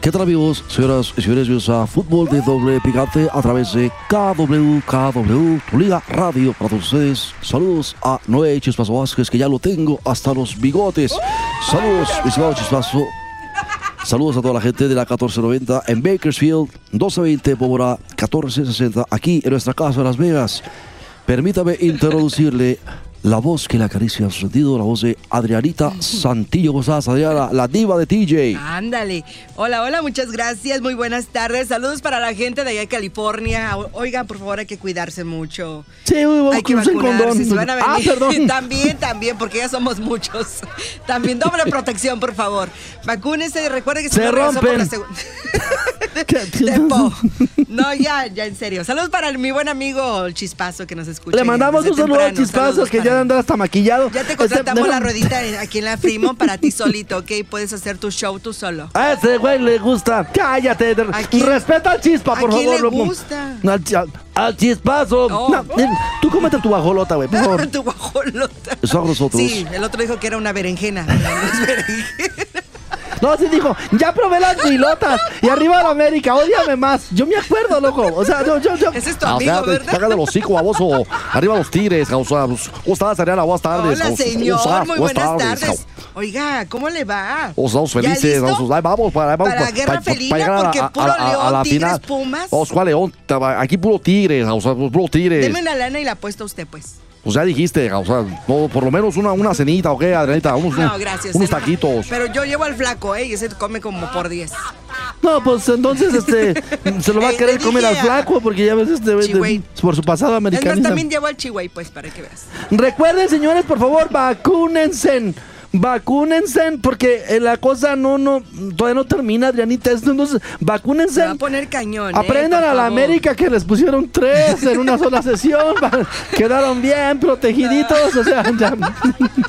¿Qué tal amigos, señoras y señores? Bienvenidos a Fútbol de Doble Picante a través de KW, KW, tu liga radio para todos ustedes. Saludos a Noé Chispazo Vázquez, que ya lo tengo hasta los bigotes. Saludos, mi estimado Chispazo. Saludos a toda la gente de la 1490 en Bakersfield, 1220 Bóvora, 1460 aquí en nuestra casa de Las Vegas. Permítame introducirle la voz que le acaricia su sentido, la voz de Adrianita Santillo. ¿Cómo estás, Adriana? La diva de TJ. Ándale. Hola, hola, muchas gracias. Muy buenas tardes. Saludos para la gente de allá de California. Oigan, por favor, hay que cuidarse mucho. Sí, vamos Hay que vacunarse. condón. Si van a Ah, perdón. También, también, porque ya somos muchos. También doble protección, por favor. Vacúnense y recuerden que Se no regresó por la No, ya, ya, en serio. Saludos para mi buen amigo el Chispazo que nos escucha. Le mandamos un saludo a. Chispazos Saludos que ya anda hasta maquillado. Ya te Este, contratamos la ruedita aquí en la Fremont para ti solito, ¿ok? Puedes hacer tu show tú solo. A ese güey le gusta. Cállate. ¿A Respeta al chispa, a por quién favor. le no- gusta? Al, chi- al chispazo. Oh. No, tú cómete tu bajolota, güey, por favor. tu guajolota. Eso a nosotros. Sí, el otro dijo que era una berenjena. No es berenjena. No, sí dijo, ya probé las pilotas y arriba la América, ódiame más. Yo me acuerdo, loco. O sea, yo, yo, yo. Ese es tu Ah, amigo, espérate, ¿verdad? Sácale los hocico, baboso. Arriba los tigres, causa. pues, ¿Cómo estás, Ariana? Buenas tardes. Hola, señor. Muy buenas tardes. Oiga, ¿cómo le va? Todos estamos ¿Ya felices, listo? vamos, ahí vamos para, vamos, Para la guerra felina, porque puro León, Tigres, Pumas. Vamos, ¿cuál León? Aquí puro tigres, o sea, puro tigres. Deme una lana y la apuesta usted, pues. Pues ya dijiste, o sea, no, por lo menos una, una cenita, ¿ok, Adrianita? Unos, No, gracias. unos no. taquitos. Pero yo llevo al flaco, ¿eh? Y ese come como por 10. No, pues entonces este se lo va a querer comer al flaco porque ya ves este de- por su pasado americanista. también llevo al chihuahua, pues, para que veas. Recuerden, señores, por favor, vacúnense. Vacúnense porque eh, la cosa no no todavía no termina, Adrianita. Esto, Entonces, vacúnense. Se va a poner cañón, ¿eh? Aprendan a la favor. América que les pusieron tres en una sola sesión. Quedaron bien protegiditos. O sea, ya,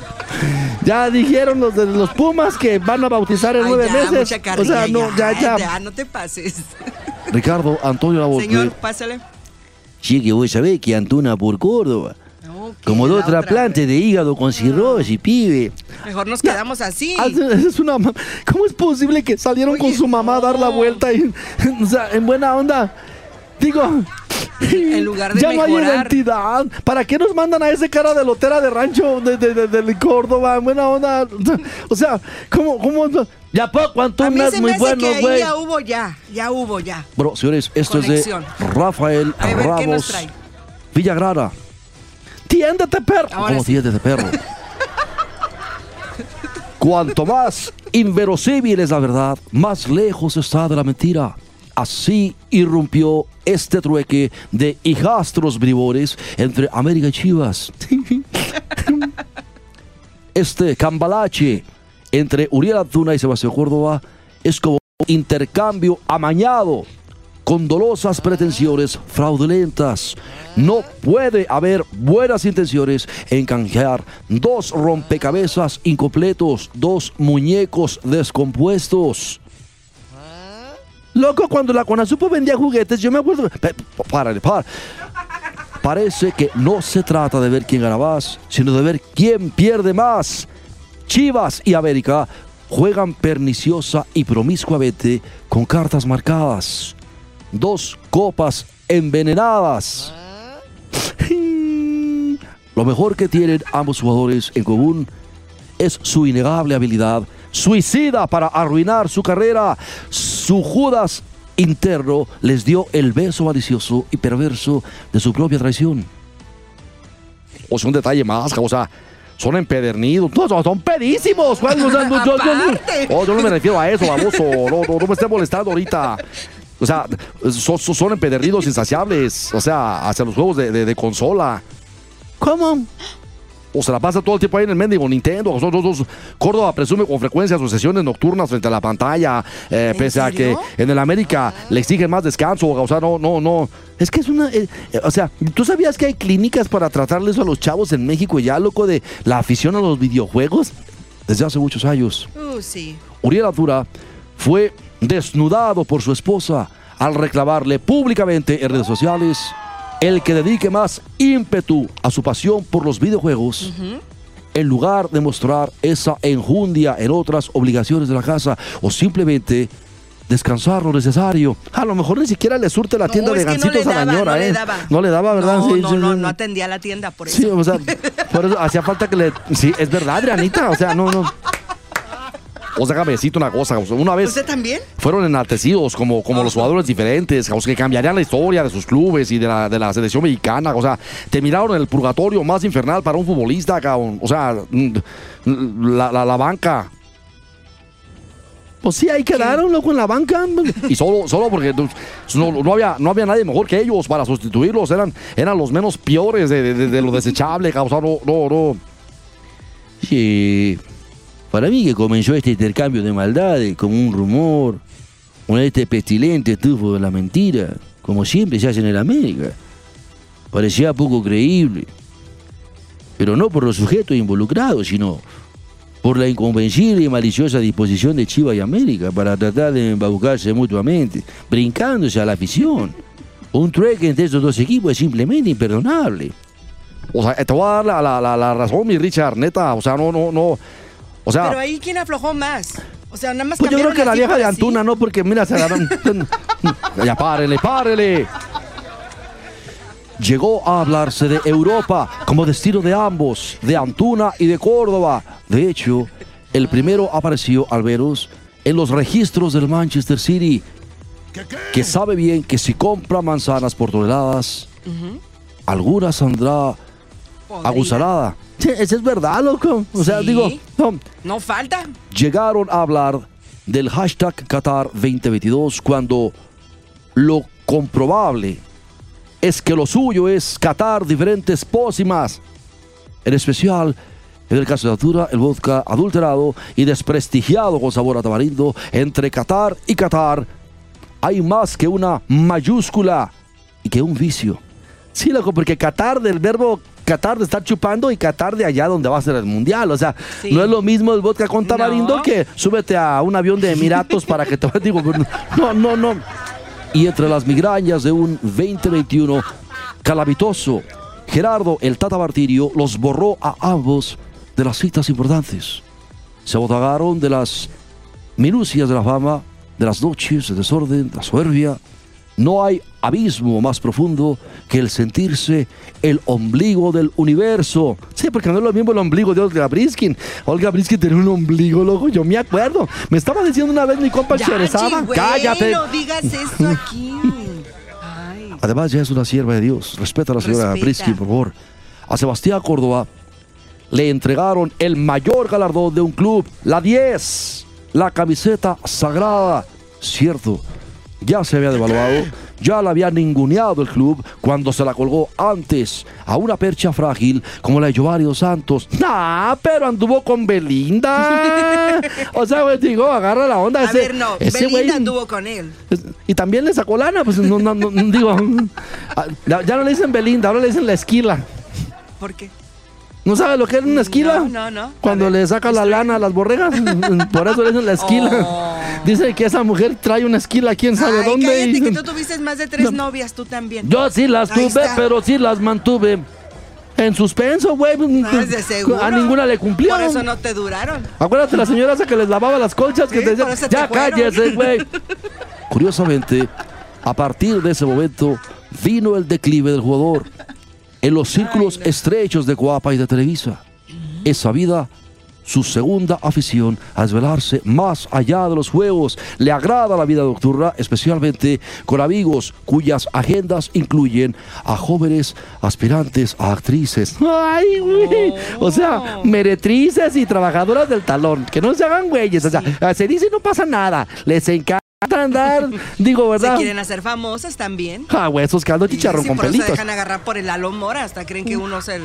ya dijeron los de los Pumas que van a bautizar en Ay, nueve ya, meses. mucha O sea, no, ya, ya. Ya, no te pases. Ricardo Antonio Labor. Señor, pásale. Sí, que vos sabés que Antuna por Córdoba. Como dos otra, trasplantes de hígado con cirrosis, pibe. Mejor nos quedamos así. Ah, Es una ¿Cómo es posible que salieron con Oye, su mamá a dar la vuelta y, o sea, en buena onda? Digo, En lugar de ya no hay mejorar. identidad. ¿Para qué nos mandan a ese cara de lotera de rancho de, de, de- del Córdoba? En buena onda. O sea, ¿cómo, cómo? Ya poco, se muy me bueno, güey. ya hubo ya, ya hubo ya. Bro, señores, esto Conexión. es de Rafael A ver, ¿qué nos Ramos? Villagrara. Tiéndete, perro. Ahora ¿Cómo sí. tiéndete, perro? Cuanto más inverosímil es la verdad, más lejos está de la mentira. Así irrumpió este trueque de hijastros bribores entre América y Chivas. Este cambalache entre Uriel Antuna y Sebastián Córdoba es como un intercambio amañado con dolosas pretensiones fraudulentas. No puede haber buenas intenciones en canjear dos rompecabezas incompletos, dos muñecos descompuestos. Loco, cuando la Conasupo vendía juguetes, yo me acuerdo. Párale. Parece que no se trata de ver quién gana más, sino de ver quién pierde más. Chivas y América juegan perniciosa y promiscuamente con cartas marcadas. Dos copas envenenadas. Lo mejor que tienen ambos jugadores en común es su innegable habilidad suicida para arruinar su carrera. Su Judas interno les dio el beso malicioso y perverso de su propia traición. O sea, un detalle más, o sea, son empedernidos, no, son- pedísimos. Juan, o sea, no, yo, yo- Aparte. oh, yo no me refiero a eso, baboso. No, no, no me esté molestando ahorita. O sea, son, son- empedernidos insaciables. O sea, hacia los juegos de, de- de consola. ¿Cómo? o se la pasa todo el tiempo ahí en el mendigo Nintendo. Nosotros, Córdoba presume con frecuencia sus sesiones nocturnas frente a la pantalla, eh, pese a que en el América le exigen más descanso. O sea, no, no, no. Es que es una. eh, eh, o sea, ¿tú sabías que hay clínicas para tratarles a los chavos en México ya, loco, de la afición a los videojuegos? Desde hace muchos años. Uh, sí. Uriel Azura fue desnudado por su esposa al reclamarle públicamente en redes sociales el que dedique más ímpetu a su pasión por los videojuegos en lugar de mostrar esa enjundia en otras obligaciones de la casa o simplemente descansar lo necesario. A lo mejor ni siquiera le surte la No, tienda de no gancitos a la señora, no le ¿eh? daba. No le daba, ¿verdad? No, Sí, no, sí, no, sí. no atendía la tienda por eso. Sí, o sea, por eso hacía falta que le. Sí, es verdad, Adrianita. O sea, no, no. O sea, déjame decirte una cosa. Una vez ¿Usted también? fueron enaltecidos como, como los jugadores diferentes, que cambiarían la historia de sus clubes y de la, de la selección mexicana. O sea, terminaron en el purgatorio más infernal para un futbolista, cabrón. O sea, mm, la, la, la banca. Pues sí, ahí quedaron, loco, en la banca. Y solo, solo porque pues, no, no había, no había nadie mejor que ellos para sustituirlos. Eran, eran los menos peores de, de- de lo desechable, cabrón. O sea, no, no, no. Sí, para mí que comenzó este intercambio de maldades como un rumor, un este pestilente estufo de la mentira, como siempre se hace en el América. Parecía poco creíble, pero no por los sujetos involucrados, sino por la inconvencible y maliciosa disposición de Chiva y América para tratar de embaucarse mutuamente, brincándose a la afición. Un trueque entre estos dos equipos es simplemente imperdonable. O sea, te voy a dar la, la- la- la razón, mi Richard, neta. O sea, no, no, no. O sea. Pero ahí, ¿quién aflojó más? O sea, nada más Pues yo creo que la vieja de así. Antuna, ¿no? Porque mira, se agarran. ya párele, párele. Llegó a hablarse de Europa como destino de ambos, de Antuna y de Córdoba. De hecho, el primero apareció al veros en los registros del Manchester City, que sabe bien que si compra manzanas por toneladas, alguna saldrá aguzarada. Sí, eso es verdad, loco. O sea, Sí. digo, no, No falta. llegaron a hablar del hashtag Qatar 2022 cuando lo comprobable es que lo suyo es catar diferentes pócimas. En especial, en el caso de Altura, el vodka adulterado y desprestigiado con sabor a tamarindo. Entre Qatar y Qatar hay más que una mayúscula y que un vicio. Sí, loco, porque Qatar del verbo Qatar de estar chupando y Qatar de allá donde va a ser el mundial. O sea, Sí. no es lo mismo el vodka con tamarindo No. que súbete a un avión de Emiratos para que te digo, no, no, no. Y entre las migrañas de un 2021 calamitoso, Gerardo el Tata Martirio los borró a ambos de las citas importantes. Se botagaron de las minucias de la fama, de las noches, de desorden, de la soberbia. No hay abismo más profundo que el sentirse el ombligo del universo. Sí, porque no es lo mismo el ombligo de Olga Briskin. Olga Briskin tenía un ombligo, loco, yo me acuerdo. Me estaba diciendo una vez mi compa Ya, Cherezaba. Cállate. no digas eso aquí. Ay. Además, ya es una sierva de Dios. Respeta a la señora. Briskin, por favor. A Sebastián Córdoba le entregaron el mayor galardón de un club, la 10, la camiseta sagrada. Cierto, ya se había devaluado, ya la había ninguneado el club cuando se la colgó antes a una percha frágil como la de Giovanni Dos Santos. Nah, pero anduvo con Belinda. o sea, güey, digo, agarra la onda. A ese- ver, no. ese Belinda anduvo con él. Y también le sacó lana, pues no, no, no, digo. ah, ya no le dicen Belinda, ahora le dicen la esquila. ¿Por qué? ¿No sabe lo que es una esquila? No, no, no. Cuando ver, le saca la lana a las borregas. Por eso le dicen la esquila. Oh. Dice que esa mujer trae una esquila, quién sabe Ay, dónde. cállate, y- que tú tuviste más de tres novias, tú también. Yo sí las Ahí tuve, está. pero sí las mantuve. En suspenso, güey. Seguro. A ninguna le cumplió. Por eso no te duraron. Acuérdate la señora esa que les lavaba las colchas que Sí, te decía, te ya fueron". cállese, güey. Curiosamente, a partir de ese momento vino el declive del jugador en los círculos estrechos de Coapa y de Televisa. Esa vida, su segunda afición a desvelarse más allá de los juegos. Le agrada la vida nocturna, especialmente con amigos cuyas agendas incluyen a jóvenes aspirantes a actrices. ¡Ay, güey! O sea, meretrices y trabajadoras del talón. Que no se hagan güeyes. O sea, se dice y no pasa nada. Les encanta andar, digo, Se ¿verdad? quieren hacer famosas también. Ah, güey, esos caldos chicharrón sí, con por eso se pelitos. dejan agarrar por el Lalo Mora, hasta creen que uno es el...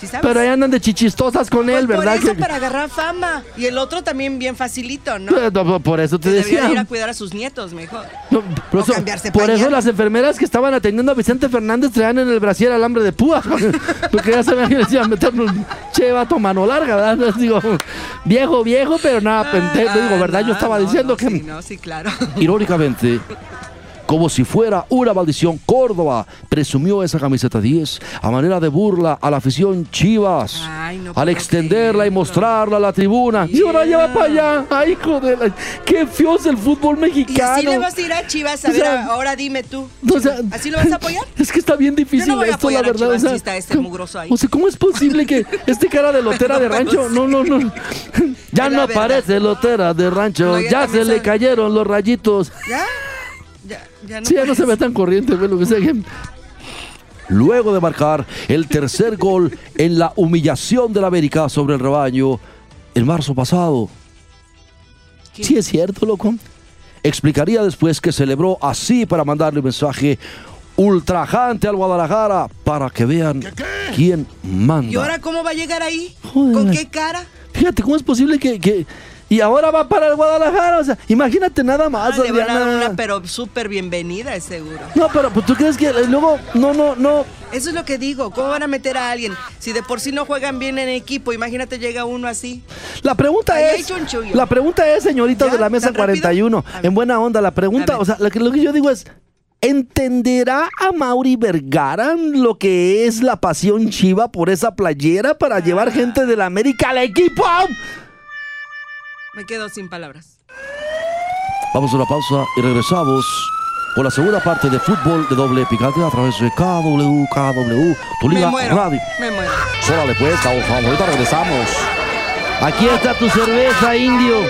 sí. ¿Sí sabes? Pero ahí andan de chichistosas con él, Pues ¿verdad? Por eso, Que- para agarrar fama. Y el otro también bien facilito, ¿no? No, por eso te debería decía. ir a cuidar a sus nietos mejor. No, por eso, por eso las enfermeras que estaban atendiendo a Vicente Fernández traían en el brasier alambre de púa. Porque ya sabían que les iban a meter un che vato mano larga, ¿verdad? Entonces, digo, viejo, viejo, pero nada. Ah, Digo, ¿verdad? Yo estaba no, diciendo que. Sí, no, sí, claro. Irónicamente, como si fuera una maldición, Córdoba presumió esa camiseta 10 a manera de burla a la afición Chivas. Ay, no al extenderla y mostrarla a la tribuna. Y ahora ya va para allá. Ay, hijo de la... Qué feo es el fútbol Y mexicano. así le vas a ir a Chivas. A O ver, sea, ahora dime tú. O sea, ¿Así lo vas a apoyar? Es que está bien difícil Yo no voy a esto, la verdad. o sea, este ¿cómo- mugroso ahí. O sea, ¿cómo es posible que este cara de lotera de No rancho? No, no, no. Ya no aparece lotera de rancho. Ya se le cayeron los rayitos. ¿Ya? Ya, ya no Sí, ya no se ve tan corriente, ve lo que sea. Luego de marcar el tercer gol en la humillación del América sobre el rebaño en marzo pasado. ¿Qué? Sí, es cierto, loco. Explicaría después que celebró así para mandarle un mensaje ultrajante al Guadalajara para que vean quién manda. ¿Y ahora cómo va a llegar ahí? Joder. ¿Con qué cara? Fíjate, ¿cómo es posible que, que- Y ahora va para el Guadalajara? O sea, imagínate nada Ah, más, le van a dar Adriana. una pero súper bienvenida, es seguro. No, pero pues, tú crees que eh, luego... No, no, no. Eso es lo que digo. ¿Cómo van a meter a alguien? Si de por sí no juegan bien en equipo, imagínate llega uno así. La pregunta Ahí es, la pregunta es, señorita ¿Ya? de la mesa ¿Tan rápido? 41, A ver. en buena onda, la pregunta, o sea, lo que, lo que yo digo es, ¿entenderá a Mauri Vergara lo que es la pasión chiva por esa playera para Ah. llevar gente de la América al equipo? Me quedo sin palabras. Vamos a una pausa y regresamos con la segunda parte de fútbol de doble picante a través de KW, KW, tu Me liga muero. radio. Me muero. Órale pues, vamos, ahorita regresamos. Aquí está tu cerveza, indio.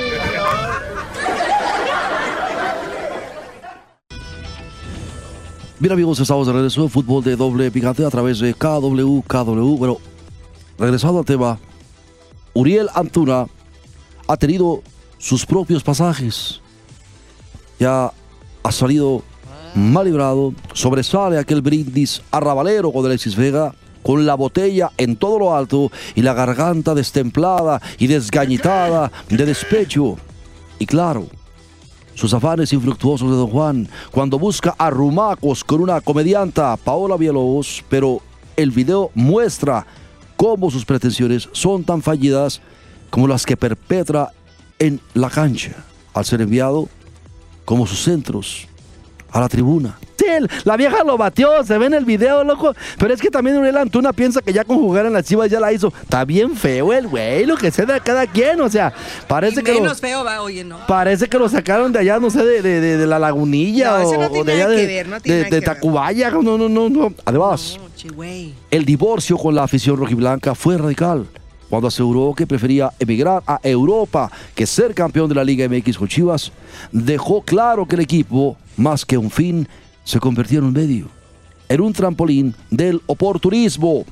Bien amigos, estamos de regreso de fútbol de doble picante a través de KW, KW. Bueno, regresando al tema, Uriel Antuna ha tenido sus propios pasajes. Ya ha salido mal librado, sobresale aquel brindis arrabalero con Alexis Vega, con la botella en todo lo alto y la garganta destemplada y desgañitada de despecho. Y claro, sus afanes infructuosos de Don Juan cuando busca arrumacos con una comedianta, Paola Villalobos, pero el video muestra cómo sus pretensiones son tan fallidas como las que perpetra en la cancha, al ser enviado como sus centros a la tribuna. Sí, el- la vieja lo batió, se ve en el video, loco. Pero es que también Uriel Antuna piensa que ya con jugar en las chivas ya la hizo. Está bien feo el güey, lo que sea de cada quien. O sea, parece Y que lo, menos feo va, oye, no. parece que lo sacaron de allá, no sé, de, de- de- de la lagunilla No, o, no de allá. Tacubaya. No, no, no, no. Además, No, el divorcio con la afición rojiblanca fue radical cuando aseguró que prefería emigrar a Europa que ser campeón de la Liga MX con Chivas. Dejó claro que el equipo, más que un fin, se convirtió en un medio, en un trampolín del oportunismo.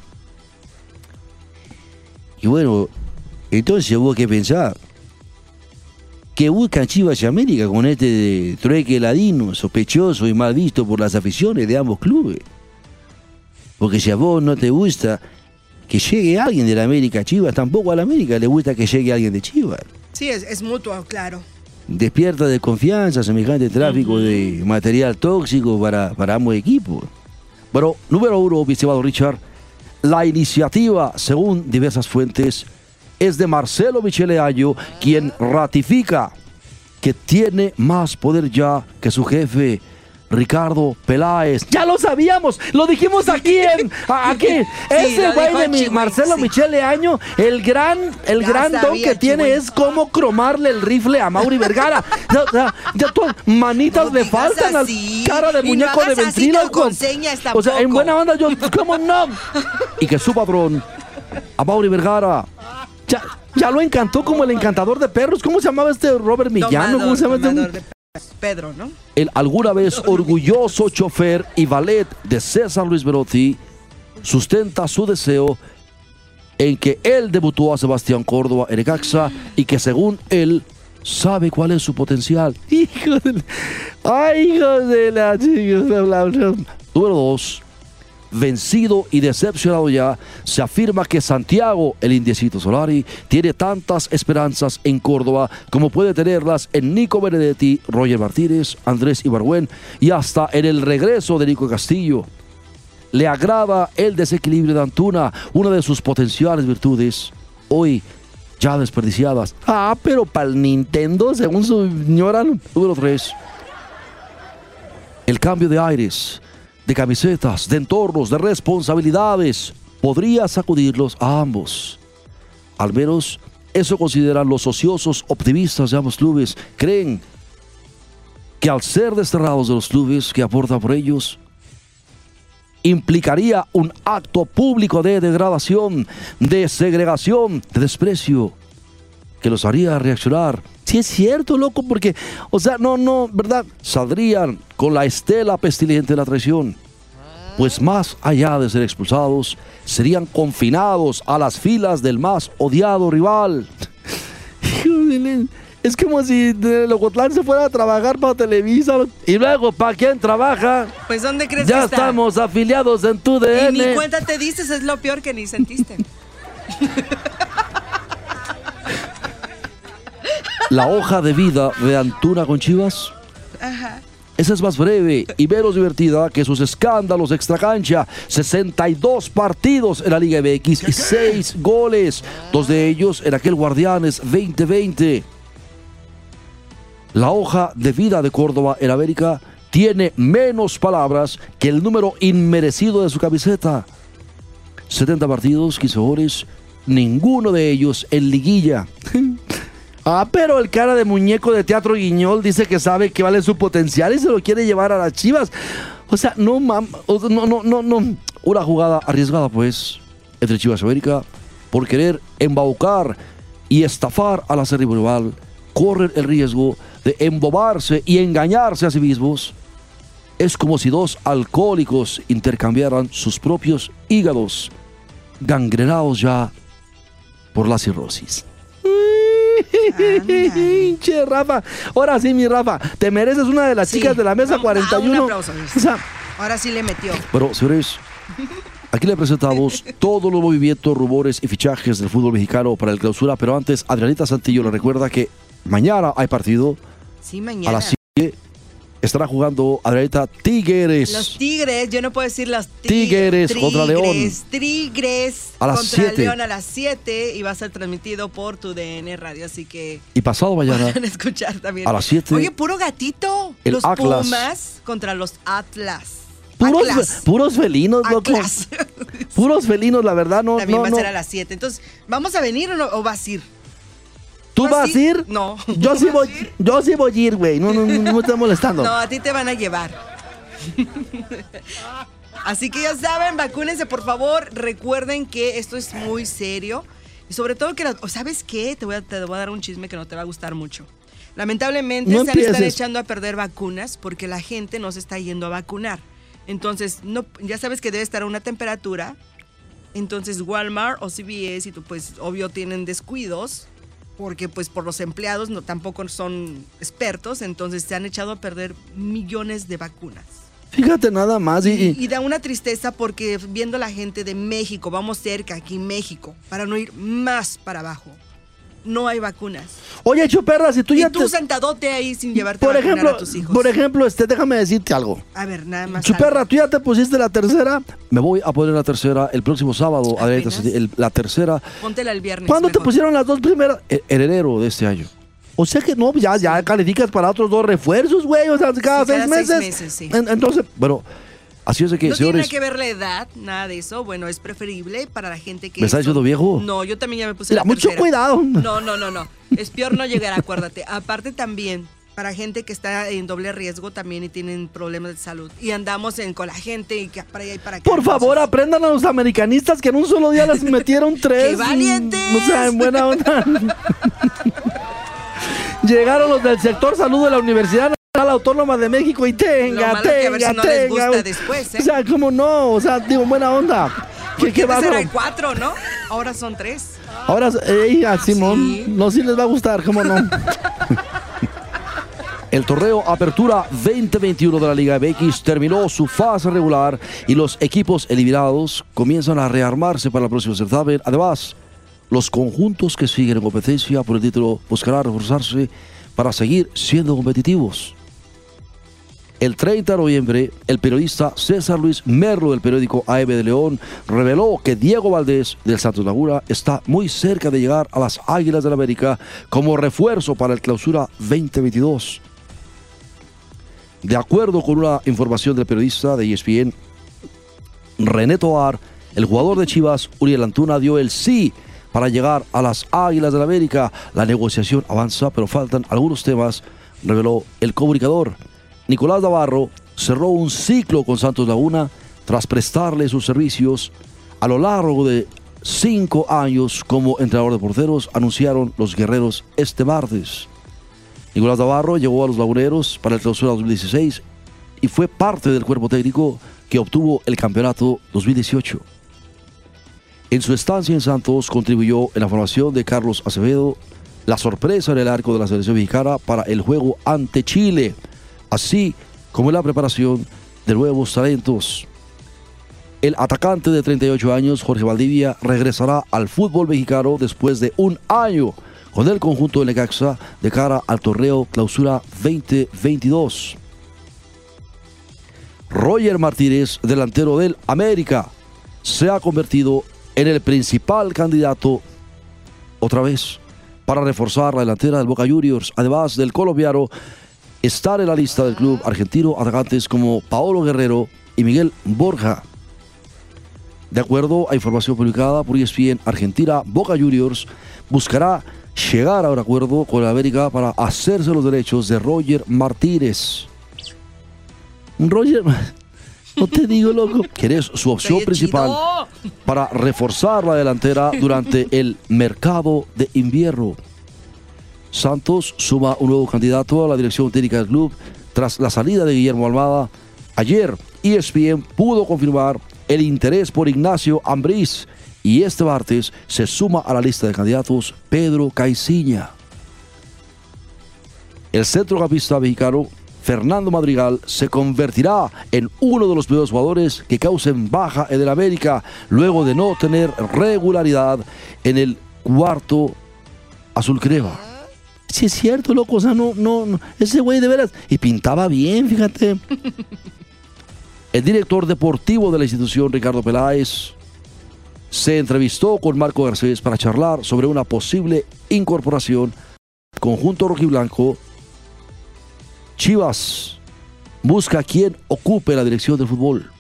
Y bueno, entonces hubo que pensar que buscan Chivas y América con este trueque ladino, sospechoso y mal visto por las aficiones de ambos clubes. Porque si a vos no te gusta que llegue alguien de la América a Chivas, tampoco a la América le gusta que llegue alguien de Chivas. Sí, es, es mutuo, claro. Despierta de confianza semejante tráfico de material tóxico para, para ambos equipos. Pero, número uno, mi estimado Richard, la iniciativa, según diversas fuentes, es de Marcelo Michele Ayo, quien ratifica que tiene más poder ya que su jefe, Ricardo Peláez. Ya lo sabíamos, lo dijimos aquí en aquí. Ese lo güey de mi Marcelo sí. Michele Año, el gran, el Ya gran don que tiene Chihuahua. es cómo cromarle el rifle a Mauri Vergara. Ya, ya, ya tú, manitas No le faltan, así. cara de Y no muñeco de ventríloco. O sea, en buena onda yo, ¿cómo no? Y que su patrón, a Mauri Vergara, ya, ya lo encantó como el encantador de perros. ¿Cómo se llamaba este Robert Millano? ¿Cómo se llama este? Pedro, ¿no? El alguna vez orgulloso chofer y valet de César Luis Berotti sustenta su deseo en que él debutó a Sebastián Córdoba en Ecaxa y que según él sabe cuál es su potencial. Hijo de la... Ay, hijo de la... Número dos. Vencido y decepcionado ya, se afirma que Santiago, el indiecito Solari, tiene tantas esperanzas en Córdoba como puede tenerlas en Nico Benedetti, Roger Martínez, Andrés Ibargüen y hasta en el regreso de Nico Castillo. Le agrada el desequilibrio de Antuna, una de sus potenciales virtudes, hoy ya desperdiciadas. Ah, pero para el Nintendo, según su señora número 3. El cambio de aires, de camisetas, de entornos, de responsabilidades, podría sacudirlos a ambos. Al menos eso consideran los ociosos optimistas de ambos clubes. Creen que al ser desterrados de los clubes que aportan por ellos, implicaría un acto público de degradación, de segregación, de desprecio, que los haría reaccionar. Si es cierto, loco, porque, o sea, no, no, ¿verdad? Saldrían con la estela pestilente de la traición. Pues más allá de ser expulsados, serían confinados a las filas del más odiado rival. Es como si Locotlán se fuera a trabajar para Televisa. Y luego, ¿para quién trabaja? Pues, ¿dónde crees Ya que está? estamos afiliados en tu Y DN. ni cuenta te dices, es lo peor que ni sentiste. La hoja de vida de Antuna con Chivas. Esa es más breve y menos divertida que sus escándalos extracancha. 62 partidos en la Liga MX y 6 goles. Dos de ellos en aquel Guardianes 2020. La hoja de vida de Córdoba en América tiene menos palabras que el número inmerecido de su camiseta. 70 partidos, 15 goles, ninguno de ellos en liguilla. Ah, pero el cara de muñeco de teatro Guiñol dice que sabe que vale su potencial y se lo quiere llevar a las chivas. O sea, no, mam, no, no, no, no. Una jugada arriesgada, pues, entre Chivas América, por querer embaucar y estafar al acérrimo rival, corren el riesgo de embobarse y engañarse a sí mismos. Es como si dos alcohólicos intercambiaran sus propios hígados, gangrenados ya por la cirrosis. Ándale. Che, Rafa. Ahora sí, mi Rafa. Te mereces una de las Sí. chicas de la mesa Vamos, ah, 41. un aplauso. O sea, Ahora sí le metió. pero, señores, aquí le presentamos todos los movimientos, rumores y fichajes del fútbol mexicano para el clausura. Pero antes, Adrianita Santillo le recuerda que mañana hay partido Sí, a mañana. las 7. Estará jugando Adrianita Tigres. Los Tigres, yo no puedo decir los Tigres contra León. Tigres A las contra siete. León a las 7 y va a ser transmitido por tu DN Radio, así que Y pasado mañana, van a escuchar también. a las siete. Oye, puro gatito. El los Atlas. Pumas contra los Atlas. puros, Atlas. puros felinos, loco. Atlas. Puros felinos, la verdad, no. También no, va a no. ser a las 7. Entonces, ¿vamos a venir o, no, o vas a ir? ¿Tú ¿Vas a ir? No. Yo ¿Tú sí voy, a ir? yo sí voy a ir, güey. No, no, no, no me estoy molestando. No, a ti te van a llevar. Así que ya saben, vacúnense por favor. Recuerden que esto es muy serio. Y sobre todo que, la- ¿sabes qué? Te voy, a, te voy a dar un chisme que no te va a gustar mucho. Lamentablemente No se han- echando a perder vacunas porque la gente no se está yendo a vacunar. Entonces, no, ya sabes que debe estar a una temperatura. Entonces, Walmart o CVS, y tú, pues, obvio, tienen descuidos porque pues por los empleados no tampoco son expertos, entonces se han echado a perder millones de vacunas. Fíjate nada más. Y, Y, da una tristeza porque viendo la gente de México, vamos cerca aquí México, para no ir más para abajo. No hay vacunas. Oye, Chuperra, si tú y ya tú te- sentadote ahí sin llevarte Por a ejemplo, a tus hijos. por ejemplo, este, déjame decirte algo. a ver, nada más. Chuperra, algo. tú ya te pusiste la tercera. Me voy a poner la tercera el próximo sábado. El- la tercera. Póntela el viernes. ¿Cuándo te pusieron las dos primeras? E- En enero de este año. O sea que no, ya, ya calificas para otros dos refuerzos, güey. O sea, cada, Sí, seis cada seis meses. meses, sí. En- entonces, bueno, así es de que, No tiene nada que ver la edad, nada de eso. Bueno, es preferible para la gente que. ¿Me estás diciendo viejo? No, yo también ya me puse la mucho tercera. cuidado. No, no, no, no. Es peor no llegar, acuérdate. Aparte también, para gente que está en doble riesgo también y tienen problemas de salud. Y andamos en, con la gente y que para allá y para acá. Por favor, aprendan a los americanistas que en un solo día les metieron tres. ¡Qué valientes! O sea, en buena onda. Llegaron los del sector salud de la Universidad Nacional Autónoma de México y tenga, Lo malo que a ver tenga, si no les tenga. gusta güey. después, ¿eh? O sea, ¿cómo no? O sea, digo, buena onda. ¿Qué, qué bárbaro. eran cuatro, ¿no? Ahora son tres. Ahora, ey, a Simón, Sí. no, sí les va a gustar, ¿cómo no? El torneo Apertura 2021 de la Liga MX terminó su fase regular y los equipos eliminados comienzan a rearmarse para el próximo certamen. Además, los conjuntos que siguen en competencia por el título buscarán reforzarse para seguir siendo competitivos. El 30 de noviembre, el periodista César Luis Merlo del periódico AM de León reveló que Diego Valdés del Santos Laguna está muy cerca de llegar a las Águilas del la América como refuerzo para el clausura 2022. De acuerdo con una información del periodista de ESPN, René Toar, el jugador de Chivas, Uriel Antuna, dio el sí para llegar a las Águilas del la América. La negociación avanza, pero faltan algunos temas, reveló el comunicador. Nicolás Navarro cerró un ciclo con Santos Laguna tras prestarle sus servicios a lo largo de cinco años como entrenador de porteros, anunciaron los guerreros este martes. Nicolás Navarro llegó a los laguneros para el clausura 2016 y fue parte del cuerpo técnico que obtuvo el campeonato 2018. En su estancia en Santos contribuyó en la formación de Carlos Acevedo, la sorpresa en el arco de la selección mexicana para el juego ante Chile así como la preparación de nuevos talentos. El atacante de 38 años, Jorge Valdivia, regresará al fútbol mexicano después de un año con el conjunto de Necaxa de cara al torneo Clausura 2022. Roger Martínez, delantero del América, se ha convertido en el principal candidato otra vez para reforzar la delantera del Boca Juniors, además del colombiano estar en la lista del club argentino atacantes como Paolo Guerrero y Miguel Borja. De acuerdo a información publicada por ESPN Argentina, Boca Juniors buscará llegar a un acuerdo con la América para hacerse los derechos de Roger Martínez. Roger, no te digo loco, que es su opción principal para reforzar la delantera durante el mercado de invierno. Santos suma un nuevo candidato a la dirección técnica del club tras la salida de Guillermo Almada. Ayer, ESPN pudo confirmar el interés por Ignacio Ambriz y este martes se suma a la lista de candidatos Pedro Caiciña. El centrocampista mexicano Fernando Madrigal se convertirá en uno de los primeros jugadores que causen baja en el América luego de no tener regularidad en el cuarto azul crema. Si es cierto, loco, o sea, no, no, ese güey de veras. Y pintaba bien, fíjate. El director deportivo de la institución, Ricardo Peláez, se entrevistó con Marco Garcés para charlar sobre una posible incorporación conjunto rojiblanco. Chivas busca a quien ocupe la dirección del fútbol.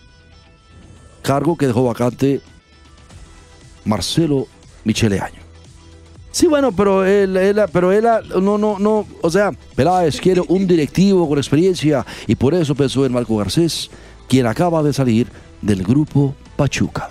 Cargo que dejó vacante Marcelo Michele Año. Sí, bueno, pero él, pero él, no, no, no, o sea, Peláez quiere un directivo con experiencia y por eso pensó en Marco Garcés, quien acaba de salir del grupo Pachuca.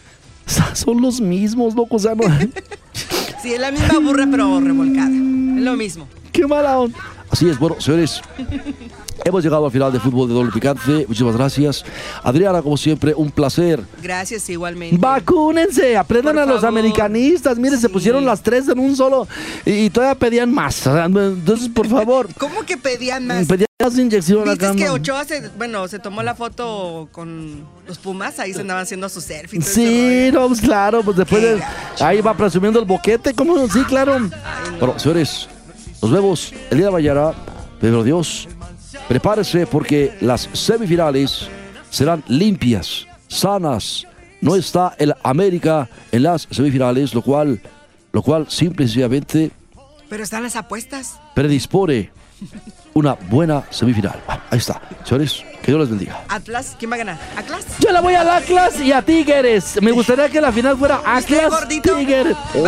son los mismos, loco, o sea, no. sí, es la misma burra, pero revolcada. Es lo mismo. Qué mala onda. Así es, bueno, señores, hemos llegado al final de Fútbol de Doble Picante. Muchísimas gracias. Adriana, como siempre, un placer. Gracias, igualmente. Vacúnense, aprendan a los americanistas. Miren, se pusieron las tres en un solo y, todavía pedían más. Entonces, por favor. ¿Cómo que pedían más? Pedían más inyecciones. ¿Viste que Ochoa se, bueno, se tomó la foto con los Pumas? Ahí se andaban haciendo sus selfies. Sí, no, pues claro, pues después de, ahí va presumiendo el boquete. ¿Cómo? Sí, claro. Bueno, señores. Nos vemos el día de mañana. Pero Dios, prepárese porque las semifinales serán limpias, sanas. No está el América en las semifinales, lo cual, lo cual simple y sencillamente. Pero están las apuestas. Predispone una buena semifinal. Ah, ahí está. Señores, que Dios les bendiga. Atlas, ¿quién va a ganar? ¿Atlas? Yo la voy al Atlas y a Tigres. Me gustaría que la final fuera Atlas Tigres. Oh,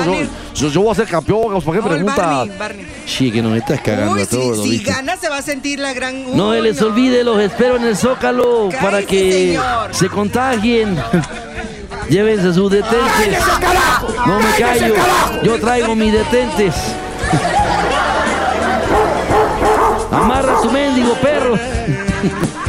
yo, voy a ser campeón, ¿por qué pregunta? Barney, Barney. Sí, que no me estás cagando Uy, a todo. Si, si gana se va a sentir la gran... no les olvide, los espero en el Zócalo para que se contagien. Llévense sus detentes. No me callo. Yo traigo mis detentes. Amarra su mendigo perro.